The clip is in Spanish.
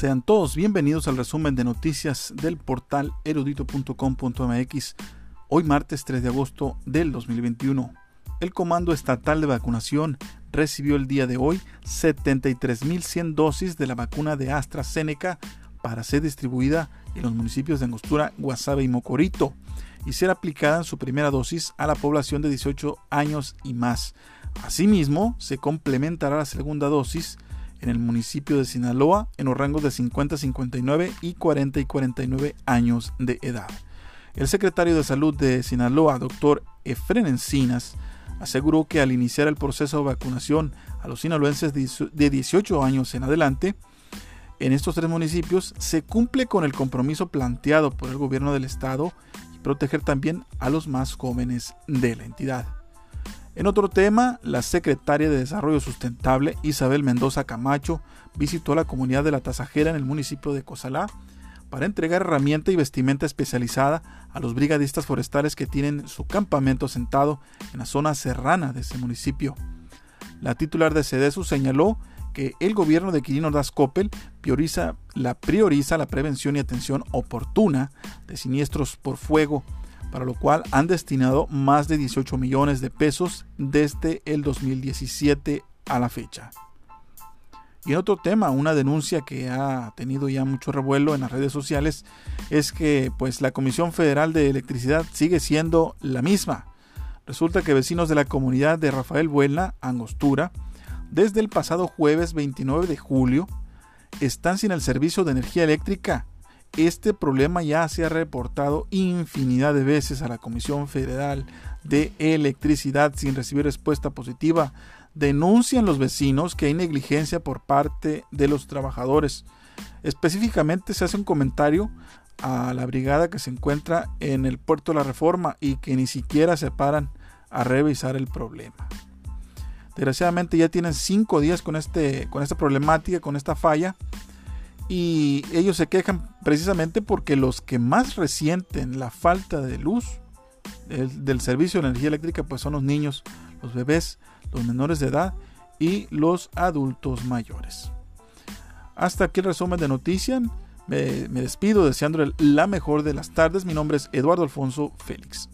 Sean todos bienvenidos al resumen de noticias del portal erudito.com.mx. Hoy martes 3 de agosto del 2021. El Comando Estatal de Vacunación recibió el día de hoy 73.100 dosis de la vacuna de AstraZeneca para ser distribuida en los municipios de Angostura, Guasave y Mocorito y ser aplicada en su primera dosis a la población de 18 años y más. Asimismo, se complementará la segunda dosis en el municipio de Sinaloa en los rangos de 50 59 y 40 y 49 años de edad. El secretario de Salud de Sinaloa, doctor Efren Encinas, aseguró que al iniciar el proceso de vacunación a los sinaloenses de 18 años en adelante, en estos tres municipios se cumple con el compromiso planteado por el gobierno del estado y proteger también a los más jóvenes de la entidad. En otro tema, la secretaria de Desarrollo Sustentable, Isabel Mendoza Camacho, visitó la comunidad de la Tasajera en el municipio de Cozalá para entregar herramienta y vestimenta especializada a los brigadistas forestales que tienen su campamento sentado en la zona serrana de ese municipio. La titular de CEDESU señaló que el gobierno de Quirino Das prioriza la, prioriza la prevención y atención oportuna de siniestros por fuego para lo cual han destinado más de 18 millones de pesos desde el 2017 a la fecha. Y en otro tema, una denuncia que ha tenido ya mucho revuelo en las redes sociales es que pues la Comisión Federal de Electricidad sigue siendo la misma. Resulta que vecinos de la comunidad de Rafael Buena, Angostura, desde el pasado jueves 29 de julio, están sin el servicio de energía eléctrica este problema ya se ha reportado infinidad de veces a la Comisión Federal de Electricidad sin recibir respuesta positiva. Denuncian los vecinos que hay negligencia por parte de los trabajadores. Específicamente se hace un comentario a la brigada que se encuentra en el puerto de la Reforma y que ni siquiera se paran a revisar el problema. Desgraciadamente ya tienen cinco días con, este, con esta problemática, con esta falla y ellos se quejan precisamente porque los que más resienten la falta de luz del, servicio de energía eléctrica pues son los niños, los bebés, los menores de edad y los adultos mayores. Hasta aquí el resumen de noticias. Me, me despido deseándole la mejor de las tardes. Mi nombre es Eduardo Alfonso Félix.